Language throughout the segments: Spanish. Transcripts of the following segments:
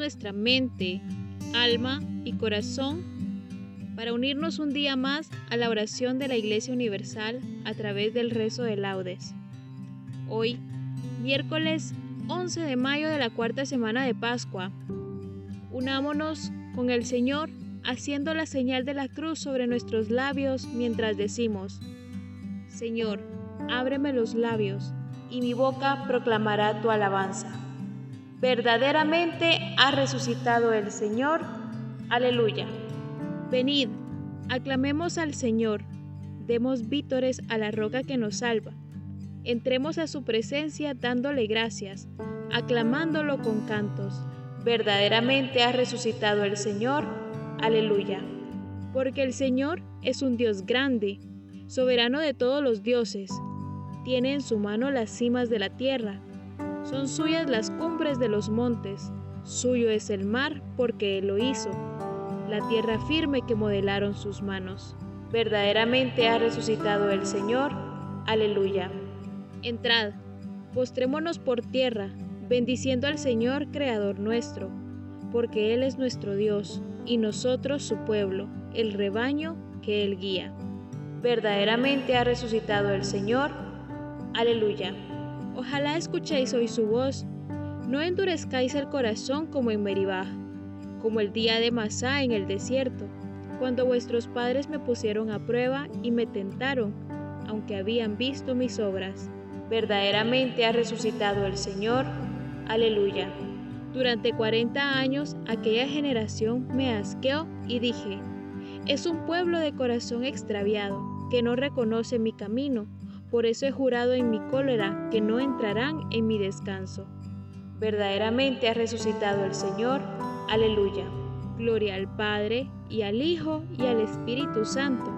Nuestra mente, alma y corazón para unirnos un día más a la oración de la Iglesia Universal a través del rezo de laudes. Hoy, miércoles 11 de mayo de la cuarta semana de Pascua, unámonos con el Señor haciendo la señal de la cruz sobre nuestros labios mientras decimos, Señor, ábreme los labios y mi boca proclamará tu alabanza. Verdaderamente ha resucitado el Señor. Aleluya. Venid, aclamemos al Señor, demos vítores a la roca que nos salva. Entremos a su presencia dándole gracias, aclamándolo con cantos. Verdaderamente ha resucitado el Señor. Aleluya. Porque el Señor es un Dios grande, soberano de todos los dioses. Tiene en su mano las cimas de la tierra son suyas las cumbres de los montes, suyo es el mar porque Él lo hizo, la tierra firme que modelaron sus manos. Verdaderamente ha resucitado el Señor. Aleluya. Entrad, postrémonos por tierra, bendiciendo al Señor, Creador nuestro, porque Él es nuestro Dios y nosotros su pueblo, el rebaño que Él guía. Verdaderamente ha resucitado el Señor. Aleluya. Ojalá escuchéis hoy su voz. No endurezcáis el corazón como en Meribá, como el día de Masá en el desierto, cuando vuestros padres me pusieron a prueba y me tentaron, aunque habían visto mis obras. Verdaderamente ha resucitado el Señor. Aleluya. Durante cuarenta años aquella generación me asqueó y dije, es un pueblo de corazón extraviado, que no reconoce mi camino por eso he jurado en mi cólera que no entrarán en mi descanso. Verdaderamente ha resucitado el Señor. Aleluya. Gloria al Padre, y al Hijo, y al Espíritu Santo,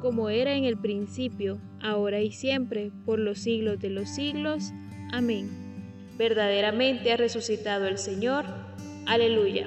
como era en el principio, ahora y siempre, por los siglos de los siglos. Amén. Verdaderamente ha resucitado el Señor. Aleluya.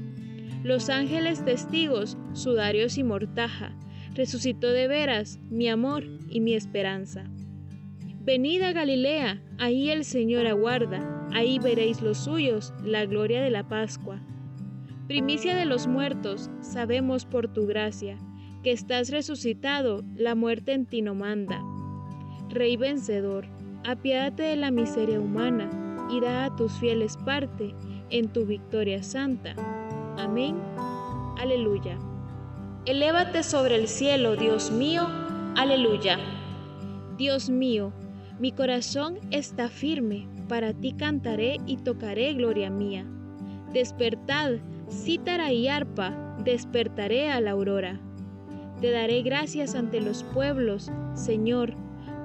los ángeles testigos, sudarios y mortaja, resucitó de veras mi amor y mi esperanza. Venid a Galilea, ahí el Señor aguarda, ahí veréis los suyos, la gloria de la Pascua. Primicia de los muertos, sabemos por tu gracia, que estás resucitado, la muerte en ti no manda. Rey vencedor, apiádate de la miseria humana y da a tus fieles parte en tu victoria santa. Amén. Aleluya. Elévate sobre el cielo, Dios mío. Aleluya. Dios mío, mi corazón está firme, para ti cantaré y tocaré gloria mía. Despertad, cítara y arpa, despertaré a la aurora. Te daré gracias ante los pueblos, Señor,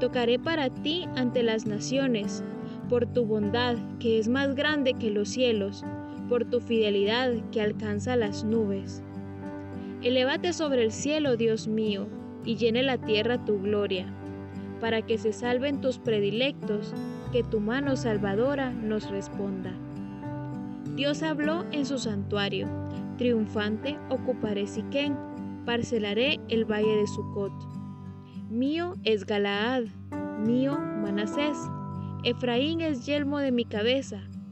tocaré para ti ante las naciones, por tu bondad que es más grande que los cielos, por tu fidelidad que alcanza las nubes. Elévate sobre el cielo, Dios mío, y llene la tierra tu gloria, para que se salven tus predilectos, que tu mano salvadora nos responda. Dios habló en su santuario, triunfante ocuparé Siquén, parcelaré el valle de Sucot. Mío es Galaad, mío Manasés, Efraín es yelmo de mi cabeza,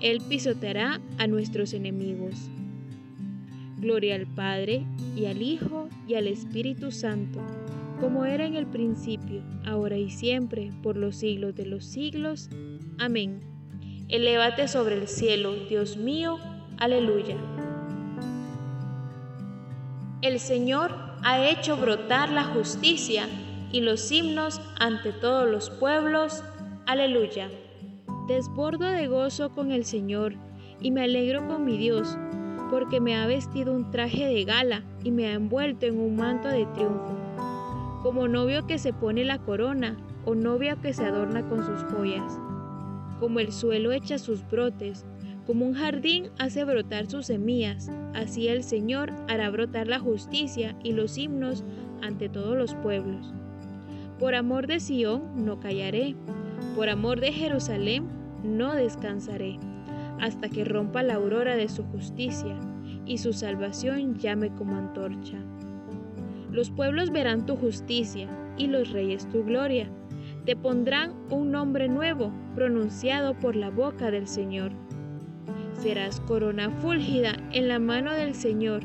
Él pisoteará a nuestros enemigos. Gloria al Padre, y al Hijo, y al Espíritu Santo, como era en el principio, ahora y siempre, por los siglos de los siglos. Amén. Elévate sobre el cielo, Dios mío. Aleluya. El Señor ha hecho brotar la justicia y los himnos ante todos los pueblos. Aleluya. Desbordo de gozo con el Señor y me alegro con mi Dios porque me ha vestido un traje de gala y me ha envuelto en un manto de triunfo, como novio que se pone la corona o novia que se adorna con sus joyas, como el suelo echa sus brotes, como un jardín hace brotar sus semillas, así el Señor hará brotar la justicia y los himnos ante todos los pueblos. Por amor de Sión no callaré, por amor de Jerusalén no descansaré hasta que rompa la aurora de su justicia y su salvación llame como antorcha. Los pueblos verán tu justicia y los reyes tu gloria. Te pondrán un nombre nuevo pronunciado por la boca del Señor. Serás corona fúlgida en la mano del Señor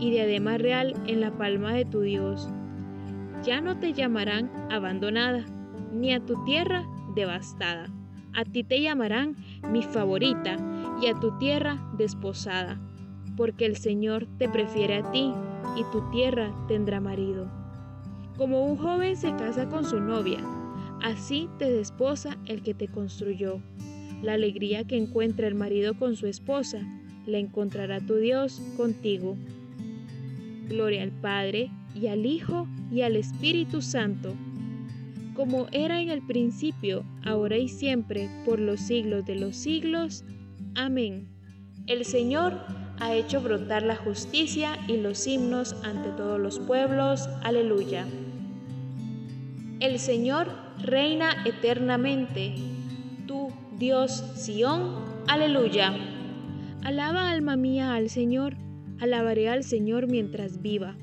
y diadema real en la palma de tu Dios. Ya no te llamarán abandonada, ni a tu tierra devastada. A ti te llamarán mi favorita y a tu tierra desposada, porque el Señor te prefiere a ti y tu tierra tendrá marido. Como un joven se casa con su novia, así te desposa el que te construyó. La alegría que encuentra el marido con su esposa, la encontrará tu Dios contigo. Gloria al Padre, y al Hijo, y al Espíritu Santo como era en el principio, ahora y siempre, por los siglos de los siglos. Amén. El Señor ha hecho brotar la justicia y los himnos ante todos los pueblos. Aleluya. El Señor reina eternamente. Tú, Dios Sión. Aleluya. Alaba alma mía al Señor. Alabaré al Señor mientras viva.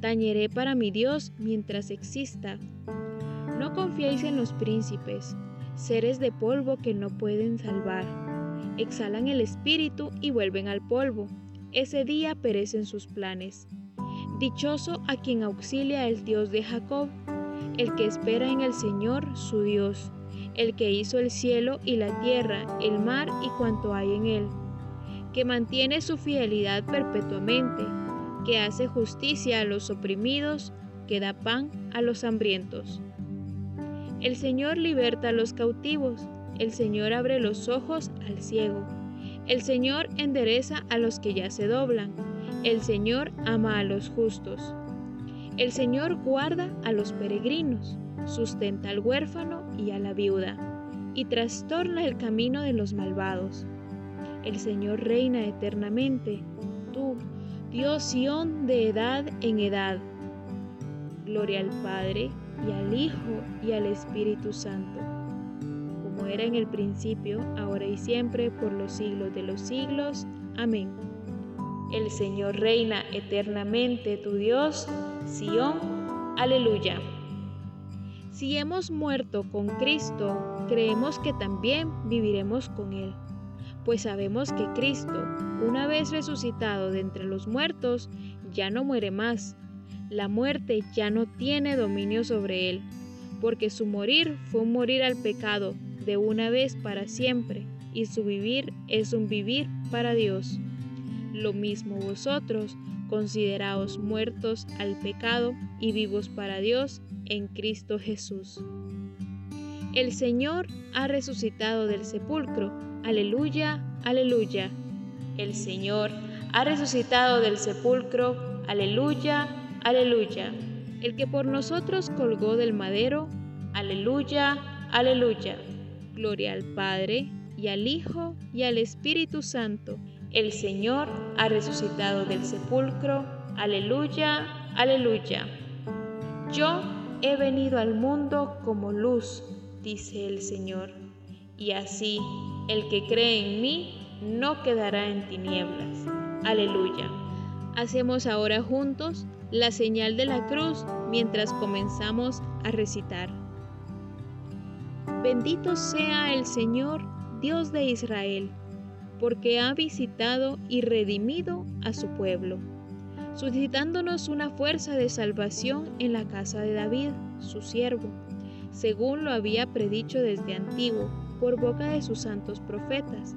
Tañeré para mi Dios mientras exista. No confiéis en los príncipes, seres de polvo que no pueden salvar. Exhalan el espíritu y vuelven al polvo. Ese día perecen sus planes. Dichoso a quien auxilia el Dios de Jacob, el que espera en el Señor su Dios, el que hizo el cielo y la tierra, el mar y cuanto hay en él, que mantiene su fidelidad perpetuamente, que hace justicia a los oprimidos, que da pan a los hambrientos. El Señor liberta a los cautivos, el Señor abre los ojos al ciego, el Señor endereza a los que ya se doblan, el Señor ama a los justos. El Señor guarda a los peregrinos, sustenta al huérfano y a la viuda, y trastorna el camino de los malvados. El Señor reina eternamente, tú, Dios Sión de edad en edad. Gloria al Padre, y al Hijo y al Espíritu Santo, como era en el principio, ahora y siempre, por los siglos de los siglos. Amén. El Señor reina eternamente, tu Dios, Sión. Aleluya. Si hemos muerto con Cristo, creemos que también viviremos con Él. pues sabemos que Cristo, una vez resucitado de entre los muertos, ya no muere más. La muerte ya no tiene dominio sobre él, porque su morir fue un morir al pecado de una vez para siempre, y su vivir es un vivir para Dios. Lo mismo vosotros, consideraos muertos al pecado y vivos para Dios en Cristo Jesús. El Señor ha resucitado del sepulcro. Aleluya, aleluya. El Señor ha resucitado del sepulcro. Aleluya, aleluya. El que por nosotros colgó del madero. Aleluya, aleluya. Gloria al Padre, y al Hijo, y al Espíritu Santo. El Señor ha resucitado del sepulcro. Aleluya, aleluya. Yo he venido al mundo como luz dice el Señor, y así el que cree en mí no quedará en tinieblas. Aleluya. Hacemos ahora juntos la señal de la cruz mientras comenzamos a recitar. Bendito sea el Señor, Dios de Israel, porque ha visitado y redimido a su pueblo, suscitándonos una fuerza de salvación en la casa de David, su siervo según lo había predicho desde antiguo por boca de sus santos profetas.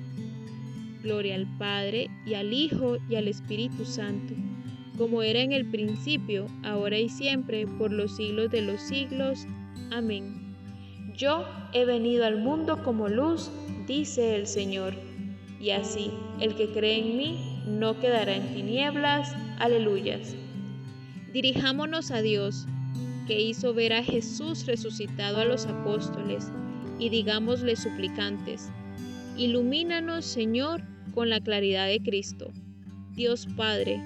Gloria al Padre y al Hijo y al Espíritu Santo, como era en el principio, ahora y siempre, por los siglos de los siglos. Amén. Yo he venido al mundo como luz, dice el Señor, y así el que cree en mí no quedará en tinieblas. Aleluyas. Dirijámonos a Dios, que hizo ver a Jesús resucitado a los apóstoles, y digámosle suplicantes, ilumínanos, Señor, con la claridad de Cristo. Dios Padre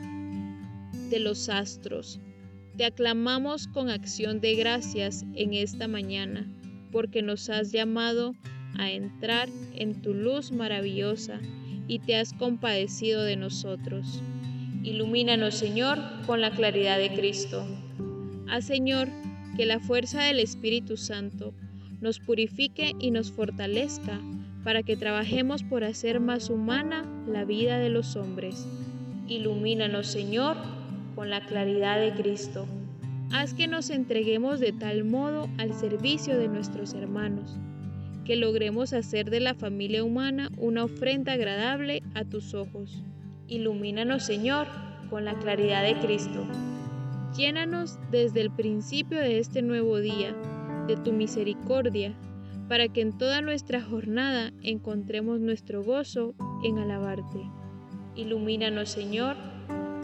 de los astros, te aclamamos con acción de gracias en esta mañana, porque nos has llamado a entrar en tu luz maravillosa y te has compadecido de nosotros. Ilumínanos, Señor, con la claridad de Cristo. Haz, Señor, que la fuerza del Espíritu Santo nos purifique y nos fortalezca para que trabajemos por hacer más humana la vida de los hombres. Ilumínanos, Señor, con la claridad de Cristo. Haz que nos entreguemos de tal modo al servicio de nuestros hermanos, que logremos hacer de la familia humana una ofrenda agradable a tus ojos. Ilumínanos, Señor, con la claridad de Cristo. Llénanos desde el principio de este nuevo día de tu misericordia, para que en toda nuestra jornada encontremos nuestro gozo en alabarte. Ilumínanos, Señor,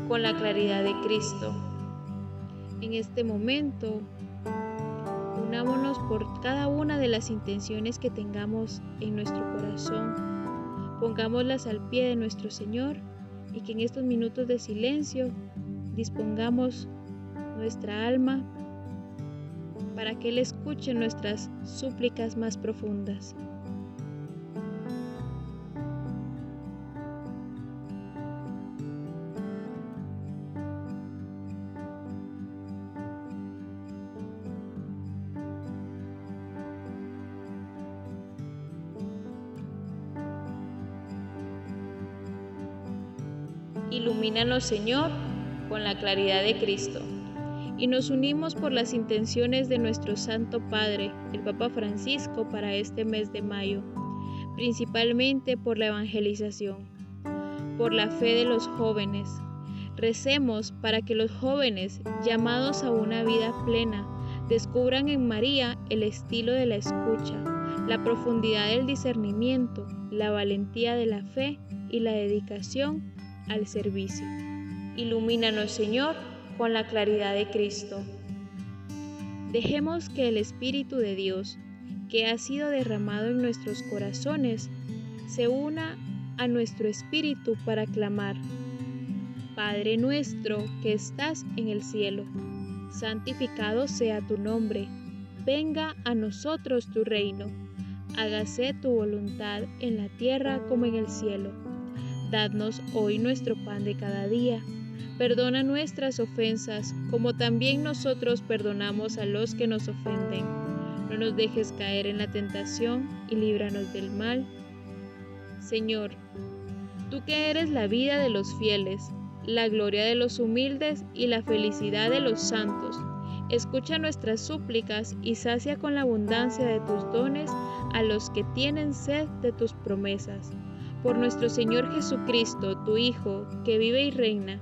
con la claridad de Cristo. En este momento, unámonos por cada una de las intenciones que tengamos en nuestro corazón. Pongámoslas al pie de nuestro Señor y que en estos minutos de silencio dispongamos nuestra alma para que Él escuche nuestras súplicas más profundas. Ilumínanos, Señor, con la claridad de Cristo. Y nos unimos por las intenciones de nuestro Santo Padre, el Papa Francisco, para este mes de mayo, principalmente por la evangelización, por la fe de los jóvenes. Recemos para que los jóvenes, llamados a una vida plena, descubran en María el estilo de la escucha, la profundidad del discernimiento, la valentía de la fe y la dedicación al servicio. Ilumínanos, Señor, con la claridad de Cristo. Dejemos que el Espíritu de Dios, que ha sido derramado en nuestros corazones, se una a nuestro espíritu para clamar, Padre nuestro que estás en el cielo, santificado sea tu nombre, venga a nosotros tu reino, hágase tu voluntad en la tierra como en el cielo. Dadnos hoy nuestro pan de cada día. Perdona nuestras ofensas, como también nosotros perdonamos a los que nos ofenden. No nos dejes caer en la tentación y líbranos del mal. Señor, tú que eres la vida de los fieles, la gloria de los humildes y la felicidad de los santos, escucha nuestras súplicas y sacia con la abundancia de tus dones a los que tienen sed de tus promesas por nuestro Señor Jesucristo, tu Hijo, que vive y reina